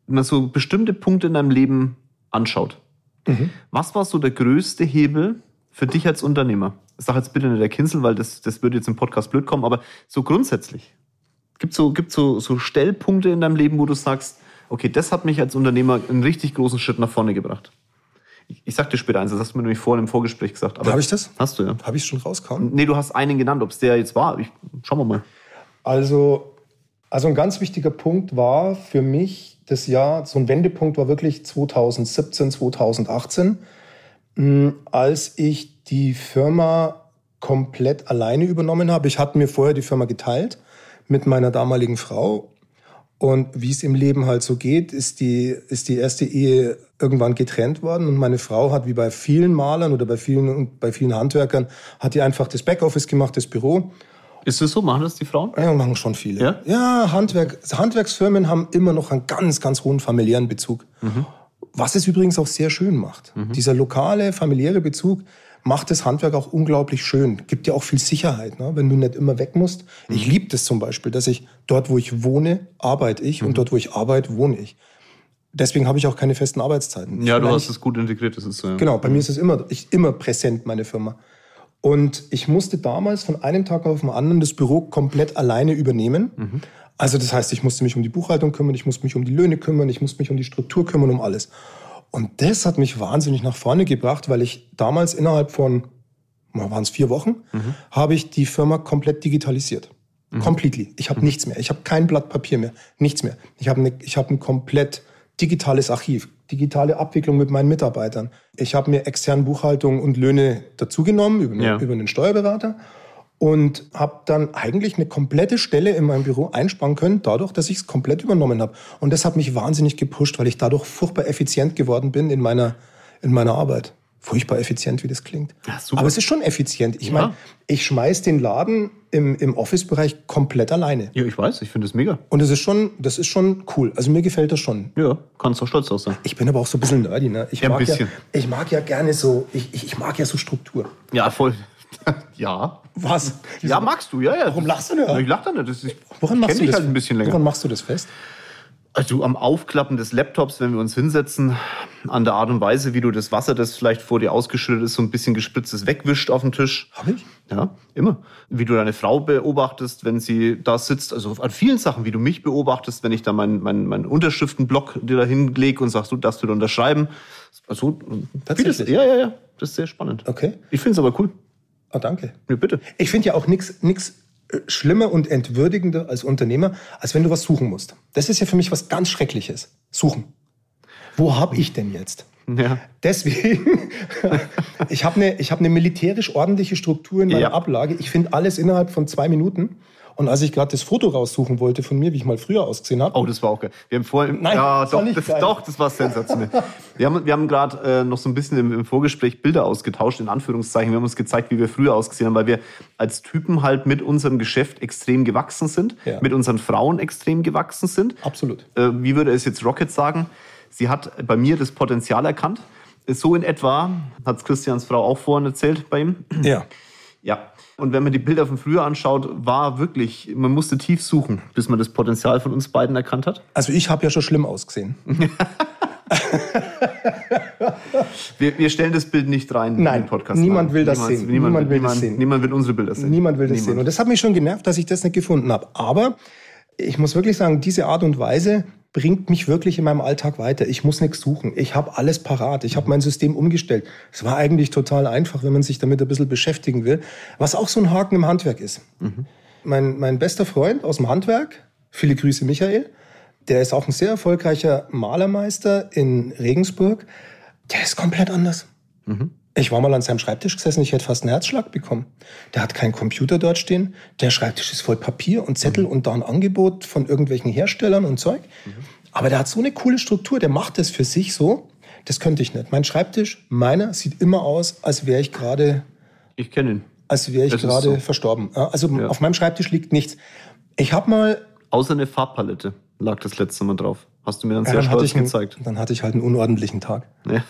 man so bestimmte Punkte in deinem Leben anschaut, Mhm. was war so der größte Hebel für dich als Unternehmer? Sag jetzt bitte nicht der Kinsel, weil das, das würde jetzt im Podcast blöd kommen, aber so grundsätzlich. Gibt so, gibt so, so Stellpunkte in deinem Leben, wo du sagst, okay, das hat mich als Unternehmer einen richtig großen Schritt nach vorne gebracht. Ich, ich sag dir später eins, das hast du mir nämlich vorhin im Vorgespräch gesagt. Habe ich das? Hast du, ja. Habe ich schon rausgehauen? Nee, du hast einen genannt, ob es der jetzt war. Ich, schauen wir mal. Also, also ein ganz wichtiger Punkt war für mich das Jahr, so ein Wendepunkt war wirklich 2017, 2018, mh, als ich die Firma komplett alleine übernommen habe. Ich hatte mir vorher die Firma geteilt mit meiner damaligen Frau. Und wie es im Leben halt so geht, ist die, ist die erste Ehe irgendwann getrennt worden. Und meine Frau hat, wie bei vielen Malern oder bei vielen, bei vielen Handwerkern, hat die einfach das Backoffice gemacht, das Büro. Ist es so? Machen das die Frauen? Ja, machen schon viele. Ja? Handwerk, Handwerksfirmen haben immer noch einen ganz, ganz hohen familiären Bezug. Was es übrigens auch sehr schön macht. Dieser lokale, familiäre Bezug macht das Handwerk auch unglaublich schön. Gibt ja auch viel Sicherheit, ne? wenn du nicht immer weg musst. Ich liebe das zum Beispiel, dass ich dort, wo ich wohne, arbeite ich und dort, wo ich arbeite, wohne ich. Deswegen habe ich auch keine festen Arbeitszeiten. Ja, du hast es gut integriert, das ist so. Ja. Genau, bei mir ist es immer, ich, immer präsent, meine Firma. Und ich musste damals von einem Tag auf den anderen das Büro komplett alleine übernehmen. Also das heißt, ich musste mich um die Buchhaltung kümmern, ich musste mich um die Löhne kümmern, ich musste mich um die Struktur kümmern, um alles. Und das hat mich wahnsinnig nach vorne gebracht, weil ich damals innerhalb von, waren es vier Wochen, habe ich die Firma komplett digitalisiert. Completely. Ich habe nichts mehr. Ich habe kein Blatt Papier mehr. Nichts mehr. Ich habe ich habe ein komplett digitales Archiv, digitale Abwicklung mit meinen Mitarbeitern. Ich habe mir externe Buchhaltung und Löhne dazugenommen über, Ja. über einen Steuerberater und habe dann eigentlich eine komplette Stelle in meinem Büro einsparen können, dadurch, dass ich es komplett übernommen habe. Und das hat mich wahnsinnig gepusht, weil ich dadurch furchtbar effizient geworden bin in meiner, in meiner Arbeit. Furchtbar effizient, wie das klingt. Ja. Aber es ist schon effizient. Ich Ja. meine, ich schmeiß den Laden im, im Office-Bereich komplett alleine. Ja, ich weiß, ich finde es mega. Und das ist schon, das ist schon cool. Also mir gefällt das schon. Ja, kannst auch stolz drauf sein. Ich bin aber auch so ein bisschen nerdy, ne? Ich, Ja, ein mag, ja, bisschen. ich mag ja gerne so, ich, ich, ich mag ja so Struktur. Ja, voll. ja. Was? Ja, magst du, ja, ja. Warum lachst du denn? Ich lach da nicht. Das ist, Woran machst du das? halt ein bisschen länger. Woran machst du das fest? Also am Aufklappen des Laptops, wenn wir uns hinsetzen, an der Art und Weise, wie du das Wasser, das vielleicht vor dir ausgeschüttet ist, so ein bisschen gespritztes wegwischt auf dem Tisch. Hab ich? Ja, immer. Wie du deine Frau beobachtest, wenn sie da sitzt. Also an vielen Sachen, wie du mich beobachtest, wenn ich da meinen mein, mein Unterschriftenblock dir da hinlege und sagst, du darfst du da unterschreiben. Also, Tatsächlich? vieles- Ja, ja, ja. Das ist sehr spannend. Okay. Ich finde es aber cool. Ah, danke. Ja, bitte. Ich finde ja auch nichts nix äh, schlimmer und entwürdigender als Unternehmer, als wenn du was suchen musst. Das ist ja für mich was ganz Schreckliches. Suchen. Wo habe ich denn jetzt? Ja. Deswegen, ich habe eine hab ne militärisch ordentliche Struktur in meiner Ja. Ablage. Ich finde alles innerhalb von zwei Minuten. Und als ich gerade das Foto raussuchen wollte von mir, wie ich mal früher ausgesehen habe. Oh, das war auch geil. Wir haben vorher, Nein, ja, das war doch, nicht das, geil. doch, das war sensationell. wir haben, wir haben gerade äh, noch so ein bisschen im, im Vorgespräch Bilder ausgetauscht, in Anführungszeichen. Wir haben uns gezeigt, wie wir früher ausgesehen haben, weil wir als Typen halt mit unserem Geschäft extrem gewachsen sind, Ja. mit unseren Frauen extrem gewachsen sind. Absolut. Äh, wie würde es jetzt Rocket sagen? Sie hat bei mir das Potenzial erkannt. So in etwa hat es Christians Frau auch vorhin erzählt bei ihm. Ja. Ja. Und wenn man die Bilder von früher anschaut, war wirklich, man musste tief suchen, bis man das Potenzial von uns beiden erkannt hat. Also ich habe ja schon schlimm ausgesehen. Wir, wir stellen das Bild nicht rein Nein, in den Podcast. niemand rein. will das Niemand- sehen. Niemand, Niemand will das niemand, sehen. Niemand will unsere Bilder sehen. Niemand will das sehen. Und das hat mich schon genervt, dass ich das nicht gefunden habe. Aber ich muss wirklich sagen, diese Art und Weise bringt mich wirklich in meinem Alltag weiter. Ich muss nichts suchen. Ich habe alles parat. Ich habe mein System umgestellt. Es war eigentlich total einfach, wenn man sich damit ein bisschen beschäftigen will. Was auch so ein Haken im Handwerk ist. Mein, mein bester Freund aus dem Handwerk, viele Grüße Michael, der ist auch ein sehr erfolgreicher Malermeister in Regensburg. Der ist komplett anders. Ich war mal an seinem Schreibtisch gesessen, ich hätte fast einen Herzschlag bekommen. Der hat keinen Computer dort stehen. Der Schreibtisch ist voll Papier und Zettel und da ein Angebot von irgendwelchen Herstellern und Zeug. Aber der hat so eine coole Struktur, der macht das für sich so. Das könnte ich nicht. Mein Schreibtisch, meiner, sieht immer aus, als wäre ich gerade Ich kenne ihn. als wäre ich gerade so. verstorben. Also Ja. auf meinem Schreibtisch liegt nichts. Ich habe mal Außer eine Farbpalette lag das letzte Mal drauf. Hast du mir dann ja, sehr dann hatte, stolz ich einen, gezeigt. dann hatte ich halt einen unordentlichen Tag. Ja.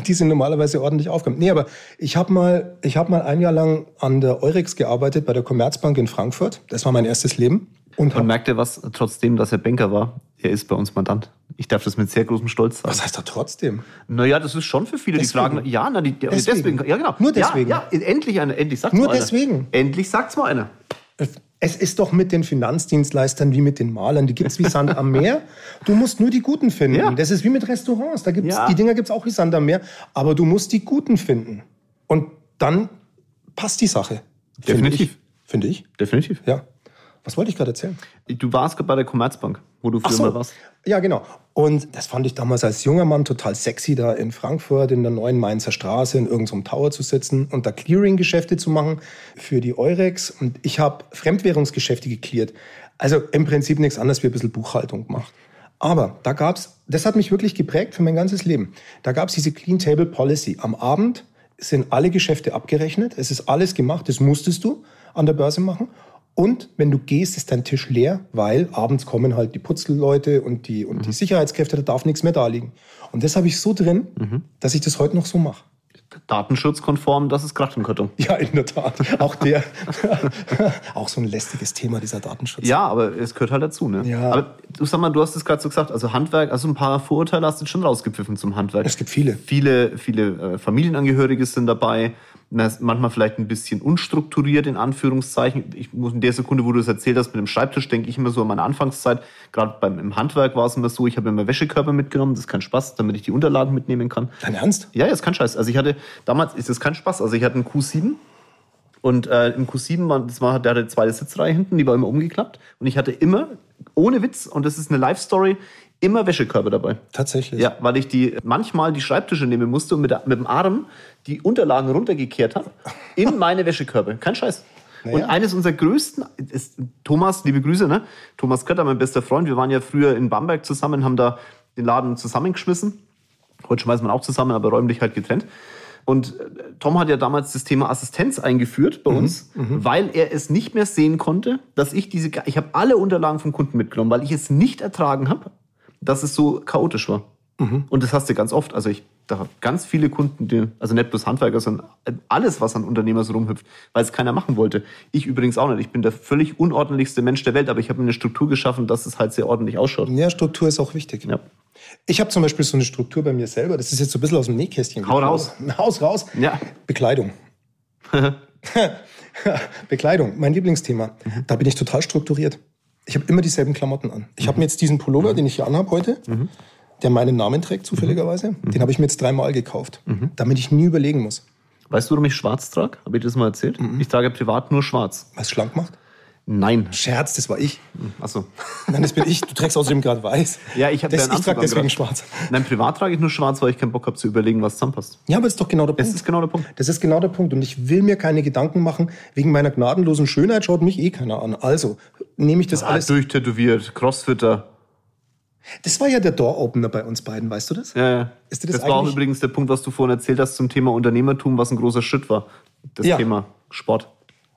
die sind normalerweise ordentlich aufgeräumt. Nee, aber ich habe mal, ich habe mal ein Jahr lang an der Eurex gearbeitet bei der Commerzbank in Frankfurt. Das war mein erstes Leben. Und Und hab, merkt ihr was, trotzdem, dass er Banker war, er ist bei uns Mandant. Ich darf das mit sehr großem Stolz sagen. was heißt da trotzdem? Naja, das ist schon für viele, die Deswegen. fragen, ja, na, die, die- Deswegen. deswegen. Ja, genau. Nur deswegen. Ja, ja endlich einer, endlich sagt's Nur mal einer. deswegen. Endlich sagt's mal einer. Es ist doch mit den Finanzdienstleistern wie mit den Malern. Die gibt's wie Sand am Meer. Du musst nur die Guten finden. Ja. Das ist wie mit Restaurants. Da gibt's, Ja. Die Dinger gibt's auch wie Sand am Meer. Aber du musst die Guten finden. Und dann passt die Sache. Finde Definitiv. ich. Finde ich. Definitiv. Ja. Was wollte ich gerade erzählen? Du warst gerade bei der Commerzbank, wo du früher mal warst. Ja, genau. Und das fand ich damals als junger Mann total sexy, da in Frankfurt in der neuen Mainzer Straße in irgendeinem Tower zu sitzen und da Clearing-Geschäfte zu machen für die Eurex. Und ich habe Fremdwährungsgeschäfte geklärt. Also im Prinzip nichts anderes wie ein bisschen Buchhaltung gemacht. Aber da gab's, das hat mich wirklich geprägt für mein ganzes Leben. Da gab's diese Clean Table Policy. Am Abend sind alle Geschäfte abgerechnet. Es ist alles gemacht. Das musstest du an der Börse machen. Und wenn du gehst, ist dein Tisch leer, weil abends kommen halt die Putzelleute und die, und die Sicherheitskräfte, da darf nichts mehr da liegen. Und das habe ich so drin, dass ich das heute noch so mache. Datenschutzkonform, das ist Kracht im Karton. Ja, in der Tat. Auch der, auch so ein lästiges Thema, dieser Datenschutz. Ja, aber es gehört halt dazu, ne? Ja. Aber du sag mal, du hast es gerade so gesagt, also Handwerk, also ein paar Vorurteile hast du schon rausgepfiffen zum Handwerk. Es gibt viele. Viele, viele äh, Familienangehörige sind dabei. Manchmal vielleicht ein bisschen unstrukturiert, in Anführungszeichen. Ich muss in der Sekunde, wo du es erzählt hast mit dem Schreibtisch, denke ich immer so an meine Anfangszeit. Gerade beim im Handwerk war es immer so, ich habe immer Wäschekörper mitgenommen, das ist kein Spaß, damit ich die Unterlagen mitnehmen kann. Dein Ernst? Ja, ja, ist kein Scheiß. Also ich hatte, damals ist das kein Spaß. Also ich hatte einen Q7 und äh, im Q7 war, das war, der hatte eine zweite Sitzreihe hinten, die war immer umgeklappt. Und ich hatte immer, ohne Witz, und das ist eine Live-Story, immer Wäschekörbe dabei. Tatsächlich. Ja, weil ich die manchmal die Schreibtische nehmen musste und mit, mit dem Arm die Unterlagen runtergekehrt habe in meine Wäschekörbe. Kein Scheiß. Naja. Und eines unserer größten, ist, Thomas, liebe Grüße, ne? Thomas Kötter, mein bester Freund. Wir waren ja früher in Bamberg zusammen, haben da den Laden zusammengeschmissen. Heute schmeißt man auch zusammen, aber räumlich halt getrennt. Und äh, Tom hat ja damals das Thema Assistenz eingeführt bei uns, weil er es nicht mehr sehen konnte, dass ich diese, ich habe alle Unterlagen vom Kunden mitgenommen, weil ich es nicht ertragen habe, dass es so chaotisch war. Und das hast du ganz oft. Also ich, da hab ganz viele Kunden, die, also nicht bloß Handwerker, sondern alles, was an Unternehmer so rumhüpft, weil es keiner machen wollte. Ich übrigens auch nicht. Ich bin der völlig unordentlichste Mensch der Welt, aber ich habe mir eine Struktur geschaffen, dass es halt sehr ordentlich ausschaut. Ja, Struktur ist auch wichtig. Ja. Ich habe zum Beispiel so eine Struktur bei mir selber. Das ist jetzt so ein bisschen aus dem Nähkästchen. Hau raus. Haus raus. Ja. Bekleidung. Bekleidung, mein Lieblingsthema. Da bin ich total strukturiert. Ich habe immer dieselben Klamotten an. Ich habe mir jetzt diesen Pullover, den ich hier anhabe heute, der meinen Namen trägt zufälligerweise, den habe ich mir jetzt dreimal gekauft, damit ich nie überlegen muss. Weißt du, warum ich schwarz trage? Habe ich das mal erzählt? Ich trage privat nur schwarz. Was schlank macht? Nein. Scherz, das war ich. Achso. Nein, das bin ich. Du trägst außerdem gerade weiß. Ja, ich habe Das- ich trage deswegen angehabt. schwarz. Nein, privat trage ich nur schwarz, weil ich keinen Bock habe zu überlegen, was zusammenpasst. Ja, aber das ist doch genau der Das Punkt. ist genau der Punkt. Das ist genau der Punkt. Und ich will mir keine Gedanken machen, wegen meiner gnadenlosen Schönheit schaut mich eh keiner an. Also nehme ich das Alles alles. durchtätowiert, Crossfitter. Das war ja der Door-Opener bei uns beiden, weißt du das? Ja, ja. Ist das das war auch übrigens der Punkt, was du vorhin erzählt hast zum Thema Unternehmertum, was ein großer Schritt war. Das Ja. Thema Sport.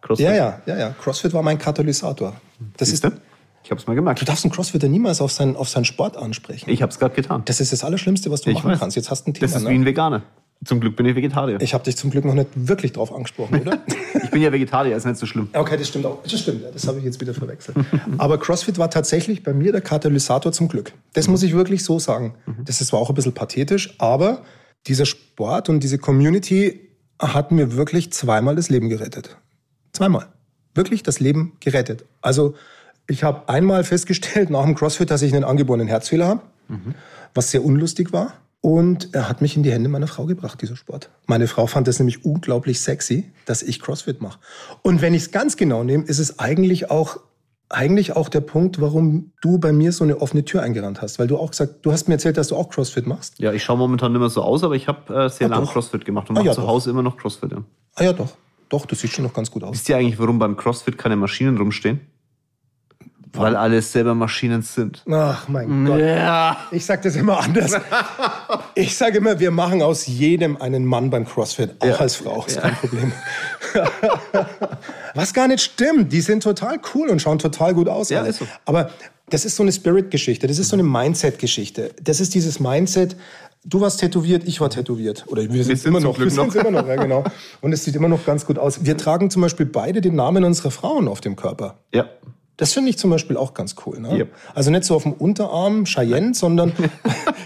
Crossfit. Ja, ja, ja, ja. CrossFit war mein Katalysator. Das ist, Siehste? Ich habe es mal du gemerkt. darfst einen Crossfitter niemals auf seinen, auf seinen Sport ansprechen. Ich habe es gerade getan. Das ist das Allerschlimmste, was du Ich machen weiß. kannst. Jetzt hast du ein Thema. Das ist ne? wie ein Veganer. Zum Glück bin ich Vegetarier. Ich habe dich zum Glück noch nicht wirklich drauf angesprochen, oder? Ich bin ja Vegetarier, ist nicht so schlimm. okay, das stimmt auch. Das stimmt, das habe ich jetzt wieder verwechselt. Aber CrossFit war tatsächlich bei mir der Katalysator zum Glück. Das muss ich wirklich so sagen. Das ist zwar auch ein bisschen pathetisch, aber dieser Sport und diese Community hat mir wirklich zweimal das Leben gerettet. Zweimal. Wirklich das Leben gerettet. Also ich habe einmal festgestellt nach dem CrossFit, dass ich einen angeborenen Herzfehler habe, was sehr unlustig war. Und er hat mich in die Hände meiner Frau gebracht, dieser Sport. Meine Frau fand das nämlich unglaublich sexy, dass ich CrossFit mache. Und wenn ich es ganz genau nehme, ist es eigentlich auch, eigentlich auch der Punkt, warum du bei mir so eine offene Tür eingerannt hast. Weil du auch gesagt, du hast mir erzählt, dass du auch CrossFit machst. Ja, ich schaue momentan nicht mehr so aus, aber ich habe äh, sehr Ah, lange. Crossfit gemacht und Ah, mache ja, zu doch. Hause immer noch Crossfit. Ja. Ah ja, doch. Doch, das sieht schon noch ganz gut aus. Wisst ihr eigentlich, warum beim Crossfit keine Maschinen rumstehen? Weil alles selber Maschinen sind. Ach mein Gott. Ja. Ich sag das immer anders. Ich sage immer, wir machen aus jedem einen Mann beim CrossFit, auch Ja. als Frau, ist kein Problem. Was gar nicht stimmt, die sind total cool und schauen total gut aus. Ja, alle. ist so. Aber das ist so eine Spirit-Geschichte, das ist so eine Mindset-Geschichte. Das ist dieses Mindset, du warst tätowiert, ich war tätowiert. Oder wir sind, sind immer noch, Glück wir sind noch. immer noch, ja genau. Und es sieht immer noch ganz gut aus. Wir tragen zum Beispiel beide den Namen unserer Frauen auf dem Körper. Ja. Das finde ich zum Beispiel auch ganz cool. Ne? Yep. Also nicht so auf dem Unterarm Cheyenne, sondern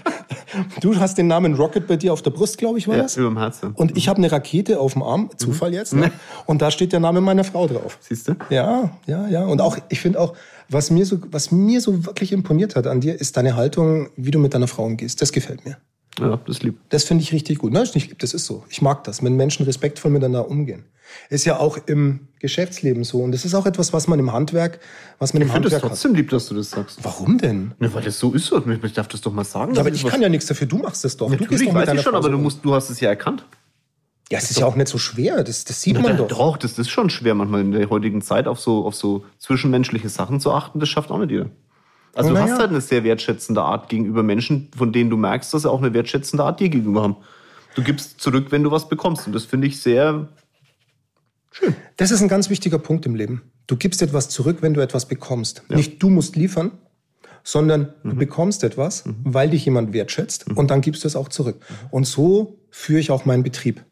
du hast den Namen Rocket bei dir auf der Brust, glaube ich, war ja das. über dem Herz. ja. Und ich habe eine Rakete auf dem Arm, Zufall jetzt. Ne? Und da steht der Name meiner Frau drauf. Siehst du? Ja, ja, ja. Und auch, ich finde auch, was mir so, was mir so wirklich imponiert hat an dir, ist deine Haltung, wie du mit deiner Frau umgehst. Das gefällt mir. Ja, das ist lieb. Das finde ich richtig gut. Nein, ist nicht lieb, das ist so. Ich mag das, wenn Menschen respektvoll miteinander umgehen. Ist ja auch im Geschäftsleben so. Und das ist auch etwas, was man im Handwerk, was man im Ich finde es Handwerk hat. trotzdem lieb, dass du das sagst. Warum denn? Ja, weil das so ist. so. Ich darf das doch mal sagen. Ja, aber ich kann ja nichts dafür. Du machst das doch. du Natürlich, mit weiß deiner ich schon, Frau aber so du, musst, du hast es ja erkannt. Ja, es ist ja auch nicht so schwer. Das, das sieht man Ja, doch. Doch, das ist schon schwer, manchmal in der heutigen Zeit auf so, auf so zwischenmenschliche Sachen zu achten. Das schafft auch nicht jeder. Also du Na hast ja. halt eine sehr wertschätzende Art gegenüber Menschen, von denen du merkst, dass sie auch eine wertschätzende Art dir gegenüber haben. Du gibst zurück, wenn du was bekommst. Und das finde ich sehr. Das ist ein ganz wichtiger Punkt im Leben. Du gibst etwas zurück, wenn du etwas bekommst. Nicht du musst liefern, sondern Mhm. du bekommst etwas, weil dich jemand wertschätzt und dann gibst du es auch zurück. Und so führe ich auch meinen Betrieb.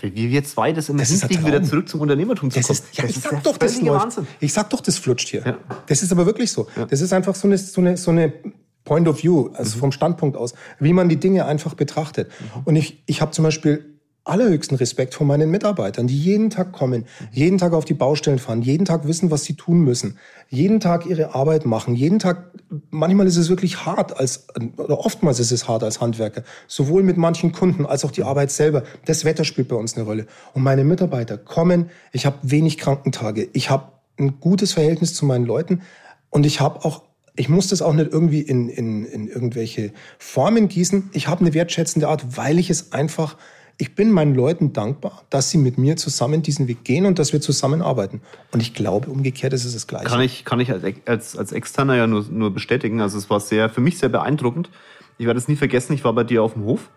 Wie wir zwei das immer Das hinkriegen, wieder zurück zum Unternehmertum zu Das kommen. ist, ja, ich ist sag doch, das läuft. Wahnsinn. Ich sag doch, das flutscht hier. Ja. Das ist aber wirklich so. Das ist einfach so eine, so eine, so eine Point of View, also vom Standpunkt aus, wie man die Dinge einfach betrachtet. Und ich, ich habe zum Beispiel allerhöchsten Respekt vor meinen Mitarbeitern, die jeden Tag kommen, jeden Tag auf die Baustellen fahren, jeden Tag wissen, was sie tun müssen, jeden Tag ihre Arbeit machen, jeden Tag, manchmal ist es wirklich hart als, oder oftmals ist es hart als Handwerker, sowohl mit manchen Kunden als auch die Arbeit selber. Das Wetter spielt bei uns eine Rolle. Und meine Mitarbeiter kommen, ich habe wenig Krankentage, ich habe ein gutes Verhältnis zu meinen Leuten und ich habe auch ich muss das auch nicht irgendwie in, in, in irgendwelche Formen gießen. Ich habe eine wertschätzende Art, weil ich es einfach, ich bin meinen Leuten dankbar, dass sie mit mir zusammen diesen Weg gehen und dass wir zusammenarbeiten. Und ich glaube, umgekehrt ist es das Gleiche. Kann ich, kann ich als, als, als Externer ja nur, nur bestätigen. Also es war sehr, für mich sehr beeindruckend. Ich werde es nie vergessen, ich war bei dir auf dem Hof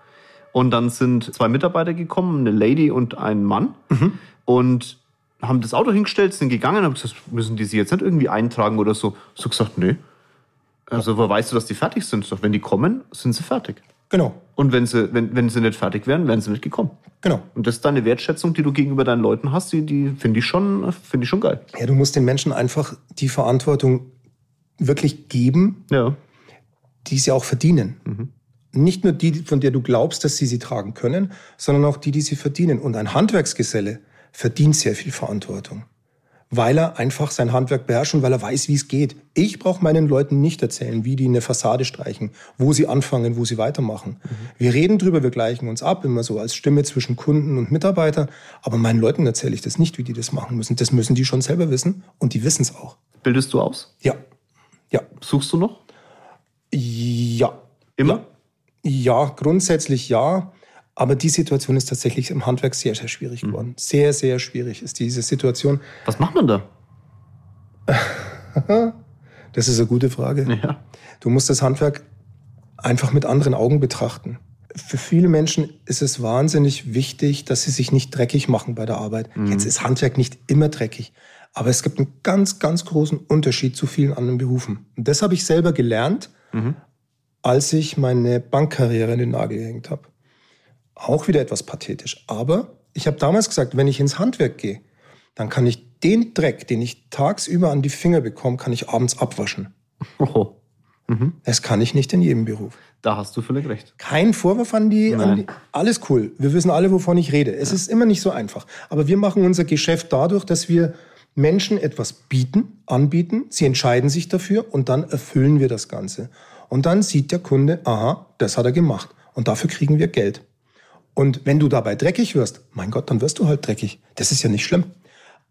und dann sind zwei Mitarbeiter gekommen, eine Lady und ein Mann und haben das Auto hingestellt, sind gegangen und haben gesagt, müssen die sie jetzt nicht irgendwie eintragen oder so? So gesagt, nee. Also woher weißt du, dass die fertig sind? Sag, wenn die kommen, sind sie fertig. Genau, Und wenn sie, wenn, wenn sie nicht fertig wären, wären sie nicht gekommen. genau. Und das ist deine Wertschätzung, die du gegenüber deinen Leuten hast, die, die finde ich schon, finde ich schon geil. Ja, du musst den Menschen einfach die Verantwortung wirklich geben, Ja. die sie auch verdienen. Nicht nur die, von der du glaubst, dass sie sie tragen können, sondern auch die, die sie verdienen. Und ein Handwerksgeselle verdient sehr viel Verantwortung. Weil er einfach sein Handwerk beherrscht und weil er weiß, wie es geht. Ich brauche meinen Leuten nicht erzählen, wie die eine Fassade streichen, wo sie anfangen, wo sie weitermachen. Mhm. Wir reden drüber, wir gleichen uns ab, immer so als Stimme zwischen Kunden und Mitarbeitern. Aber meinen Leuten erzähle ich das nicht, wie die das machen müssen. Das müssen die schon selber wissen und die wissen es auch. Bildest du aus? Ja. Ja. Suchst du noch? Ja. Immer? Ja grundsätzlich ja. Aber die Situation ist tatsächlich im Handwerk sehr, sehr schwierig mhm. geworden. Mhm. Sehr, sehr schwierig ist diese Situation. Was macht man da? das ist eine gute Frage. Ja. Du musst das Handwerk einfach mit anderen Augen betrachten. Für viele Menschen ist es wahnsinnig wichtig, dass sie sich nicht dreckig machen bei der Arbeit. Mhm. Jetzt ist Handwerk nicht immer dreckig. Aber es gibt einen ganz, ganz großen Unterschied zu vielen anderen Berufen. Und das habe ich selber gelernt, mhm. als ich meine Bankkarriere in den Nagel gehängt habe. Auch wieder etwas pathetisch. Aber ich habe damals gesagt, wenn ich ins Handwerk gehe, dann kann ich den Dreck, den ich tagsüber an die Finger bekomme, kann ich abends abwaschen. Oh. Mhm. Das kann ich nicht in jedem Beruf. Da hast du völlig recht. Kein Vorwurf an die, an die, Alles cool. Wir wissen alle, wovon ich rede. Es ja. ist immer nicht so einfach. Aber wir machen unser Geschäft dadurch, dass wir Menschen etwas bieten, anbieten. Sie entscheiden sich dafür und dann erfüllen wir das Ganze. Und dann sieht der Kunde, aha, das hat er gemacht. Und dafür kriegen wir Geld. Und wenn du dabei dreckig wirst, mein Gott, dann wirst du halt dreckig. Das ist ja nicht schlimm.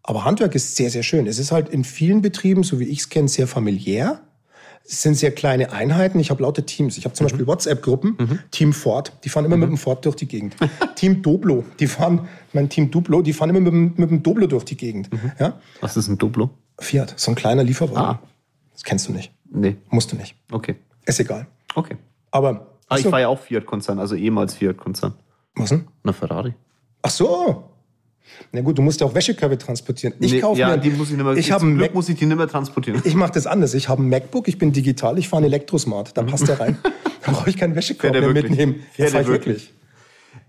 Aber Handwerk ist sehr, sehr schön. Es ist halt in vielen Betrieben, so wie ich es kenne, sehr familiär. Es sind sehr kleine Einheiten. Ich habe laute Teams. Ich habe zum mhm. Beispiel WhatsApp-Gruppen. Mhm. Team Ford, die fahren immer mhm. mit dem Ford durch die Gegend. Team Doblo, die fahren, mein Team Duplo, die fahren immer mit dem, mit dem Doblo durch die Gegend. Mhm. Ja? Was ist ein Doblo? Fiat, so ein kleiner Lieferwagen. Ah. Das kennst du nicht. Nee. Musst du nicht. Okay. Ist egal. Okay. Aber. Ah, ich war ja auch Fiat-Konzern, also ehemals Fiat-Konzern. Was denn? Eine Ferrari. Ach so. Na gut, du musst ja auch Wäschekörbe transportieren. Ich nee, kaufe ja, mir. die muss ich nicht mehr, ich habe Glück muss ich die nicht mehr transportieren. Ich mache das anders. Ich habe ein MacBook, ich bin digital, ich fahre einen Elektrosmart. Da passt der rein. da brauche ich keinen Wäschekorb mehr wirklich? mitnehmen. Fährt der wirklich? wirklich.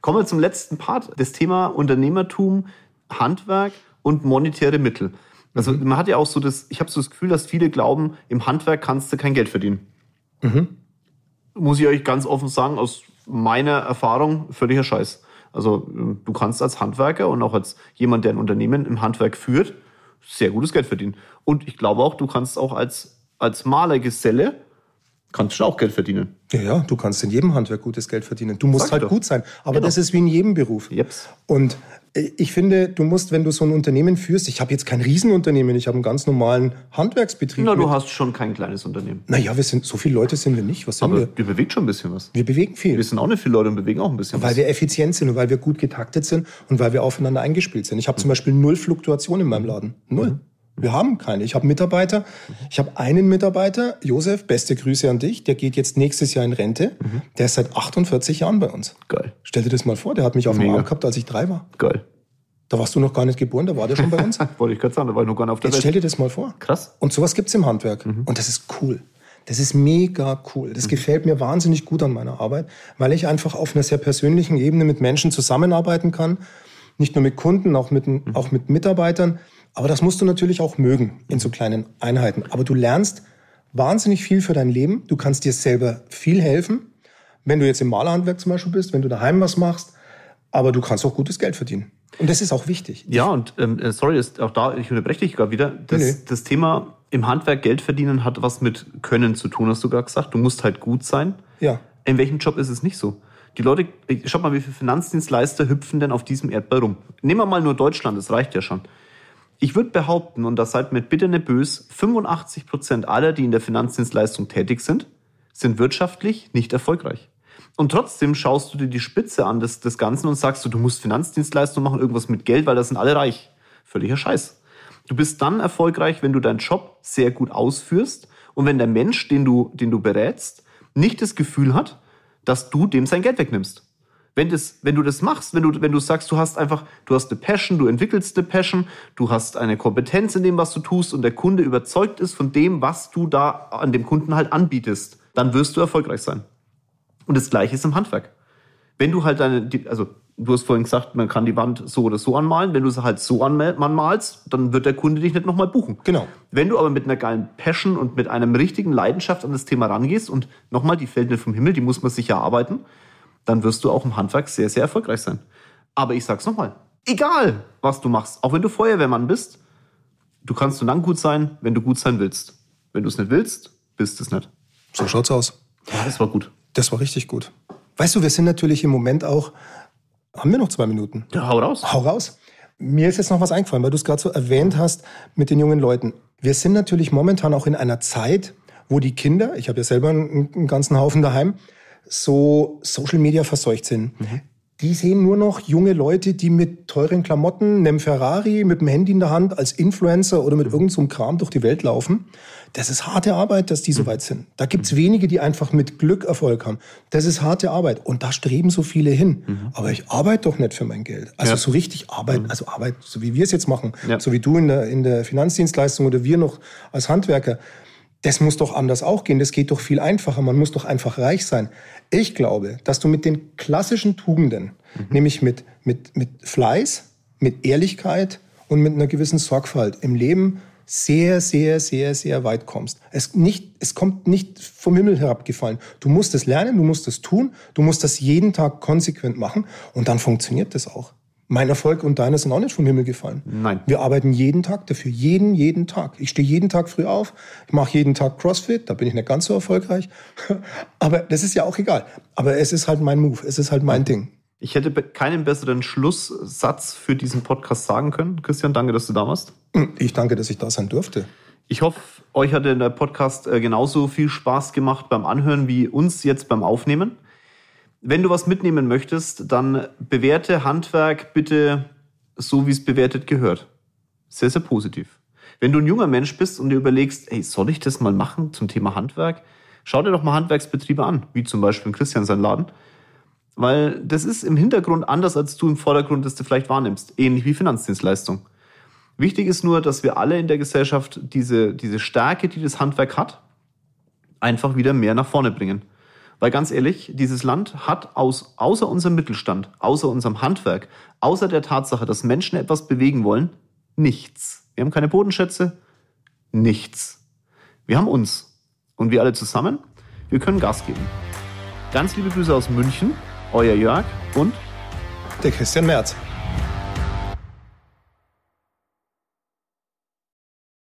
Kommen wir zum letzten Part. Das Thema Unternehmertum, Handwerk und monetäre Mittel. Also mhm. man hat ja auch so das, ich habe so das Gefühl, dass viele glauben, im Handwerk kannst du kein Geld verdienen. Mhm. Muss ich euch ganz offen sagen, aus meiner Erfahrung völliger Scheiß. Also ähm, du kannst als Handwerker und auch als jemand, der ein Unternehmen im Handwerk führt, sehr gutes Geld verdienen. Und ich glaube auch, du kannst auch als, als Malergeselle kannst du auch Geld verdienen. Ja, ja, du kannst in jedem Handwerk gutes Geld verdienen. Du musst Sag halt gut sein. Aber genau. das ist wie in jedem Beruf. Jeps. Und ich finde, du musst, wenn du so ein Unternehmen führst, ich habe jetzt kein Riesenunternehmen, ich habe einen ganz normalen Handwerksbetrieb. Na, du hast schon kein kleines Unternehmen. Naja, wir sind, so viele Leute sind wir nicht. Was sind Aber wir? wir bewegen schon ein bisschen was. Wir bewegen viel. Wir sind auch nicht viele Leute und bewegen auch ein bisschen weil was. Weil wir effizient sind und weil wir gut getaktet sind und weil wir aufeinander eingespielt sind. Ich habe mhm. zum Beispiel null Fluktuation in meinem Laden. Null. Mhm. Wir haben keine. Ich habe Mitarbeiter. Ich habe einen Mitarbeiter, Josef, beste Grüße an dich. Der geht jetzt nächstes Jahr in Rente. Mhm. Der ist seit 48 Jahren bei uns. Geil. Stell dir das mal vor, der hat mich auf dem Arm gehabt, als ich drei war. Geil. Da warst du noch gar nicht geboren, da war der schon bei uns. Wollte ich gerade sagen, da war ich noch gar nicht auf der Jetzt Welt. stell dir das mal vor. Krass. Und sowas gibt's im Handwerk. Mhm. Und das ist cool. Das ist mega cool. Das mhm. gefällt mir wahnsinnig gut an meiner Arbeit, weil ich einfach auf einer sehr persönlichen Ebene mit Menschen zusammenarbeiten kann. Nicht nur mit Kunden, auch mit, mhm. auch mit Mitarbeitern. Aber das musst du natürlich auch mögen in so kleinen Einheiten. Aber du lernst wahnsinnig viel für dein Leben. Du kannst dir selber viel helfen. Wenn du jetzt im Malerhandwerk zum Beispiel bist, wenn du daheim was machst, aber du kannst auch gutes Geld verdienen. Und das ist auch wichtig. Ja, und ähm, äh, sorry, ist auch da, ich unterbreche dich gerade wieder. Das, nee, das Thema im Handwerk Geld verdienen hat was mit Können zu tun, hast du gerade gesagt. Du musst halt gut sein. Ja. In welchem Job ist es nicht so? Die Leute, schaut mal, wie viele Finanzdienstleister hüpfen denn auf diesem Erdball rum? Nehmen wir mal nur Deutschland, das reicht ja schon. Ich würde behaupten, und das seid mir bitte nicht böse, 85 Prozent aller, die in der Finanzdienstleistung tätig sind, sind wirtschaftlich nicht erfolgreich. Und trotzdem schaust du dir die Spitze an des, des Ganzen und sagst du, du musst Finanzdienstleistungen machen, irgendwas mit Geld, weil das sind alle reich. Völliger Scheiß. Du bist dann erfolgreich, wenn du deinen Job sehr gut ausführst und wenn der Mensch, den du, den du berätst, nicht das Gefühl hat, dass du dem sein Geld wegnimmst. Wenn, das, wenn du das machst, wenn du, wenn du sagst, du hast einfach, du hast eine Passion, du entwickelst eine Passion, du hast eine Kompetenz in dem, was du tust und der Kunde überzeugt ist von dem, was du da an dem Kunden halt anbietest, dann wirst du erfolgreich sein. Und das Gleiche ist im Handwerk. Wenn du halt deine, also du hast vorhin gesagt, man kann die Wand so oder so anmalen. Wenn du sie halt so anmalst, dann wird der Kunde dich nicht nochmal buchen. Genau. Wenn du aber mit einer geilen Passion und mit einem richtigen Leidenschaft an das Thema rangehst und nochmal, die fällt nicht vom Himmel, die muss man sich erarbeiten, dann wirst du auch im Handwerk sehr, sehr erfolgreich sein. Aber ich sag's nochmal, egal was du machst, auch wenn du Feuerwehrmann bist, du kannst nur dann gut sein, wenn du gut sein willst. Wenn du es nicht willst, bist du es nicht. So schaut's aus. Ja, das war gut. Das war richtig gut. Weißt du, wir sind natürlich im Moment auch. Haben wir noch zwei Minuten? Ja, hau raus. Hau raus. Mir ist jetzt noch was eingefallen, weil du es gerade so erwähnt hast mit den jungen Leuten. Wir sind natürlich momentan auch in einer Zeit, wo die Kinder, ich habe ja selber einen, einen ganzen Haufen daheim, so Social Media verseucht sind. Mhm. Die sehen nur noch junge Leute, die mit teuren Klamotten, einem Ferrari, mit dem Handy in der Hand als Influencer oder mit mhm. irgendeinem so Kram durch die Welt laufen. Das ist harte Arbeit, dass die so mhm. weit sind. Da gibt's wenige, die einfach mit Glück Erfolg haben. Das ist harte Arbeit. Und da streben so viele hin. Mhm. Aber ich arbeite doch nicht für mein Geld. Also ja. so richtig arbeiten, also Arbeit, so wie wir es jetzt machen, ja. so wie du in der, in der Finanzdienstleistung oder wir noch als Handwerker das muss doch anders auch gehen. Das geht doch viel einfacher. Man muss doch einfach reich sein. Ich glaube, dass du mit den klassischen Tugenden, mhm. nämlich mit, mit, mit Fleiß, mit Ehrlichkeit und mit einer gewissen Sorgfalt im Leben sehr, sehr, sehr, sehr weit kommst. Es, nicht, es kommt nicht vom Himmel herabgefallen. Du musst es lernen, du musst es tun, du musst das jeden Tag konsequent machen und dann funktioniert das auch. Mein Erfolg und deiner sind auch nicht vom Himmel gefallen. Nein. Wir arbeiten jeden Tag dafür. Jeden, jeden Tag. Ich stehe jeden Tag früh auf. Ich mache jeden Tag CrossFit. Da bin ich nicht ganz so erfolgreich. Aber das ist ja auch egal. Aber es ist halt mein Move. Es ist halt mein Ding. Ich hätte keinen besseren Schlusssatz für diesen Podcast sagen können. Christian, danke, dass du da warst. Ich danke, dass ich da sein durfte. Ich hoffe, euch hat der Podcast äh, genauso viel Spaß gemacht beim Anhören wie uns jetzt beim Aufnehmen. Wenn du was mitnehmen möchtest, dann bewerte Handwerk bitte so, wie es bewertet gehört. Sehr, sehr positiv. Wenn du ein junger Mensch bist und dir überlegst, hey, soll ich das mal machen zum Thema Handwerk? Schau dir doch mal Handwerksbetriebe an, wie zum Beispiel in Christian sein Laden. Weil das ist im Hintergrund anders, als du im Vordergrund das du vielleicht wahrnimmst. Ähnlich wie Finanzdienstleistung. Wichtig ist nur, dass wir alle in der Gesellschaft diese, diese Stärke, die das Handwerk hat, einfach wieder mehr nach vorne bringen. Weil ganz ehrlich, dieses Land hat aus, außer unserem Mittelstand, außer unserem Handwerk, außer der Tatsache, dass Menschen etwas bewegen wollen, nichts. Wir haben keine Bodenschätze, nichts. Wir haben uns. Und wir alle zusammen, wir können Gas geben. Ganz liebe Grüße aus München, euer Jörg und der Christian Merz.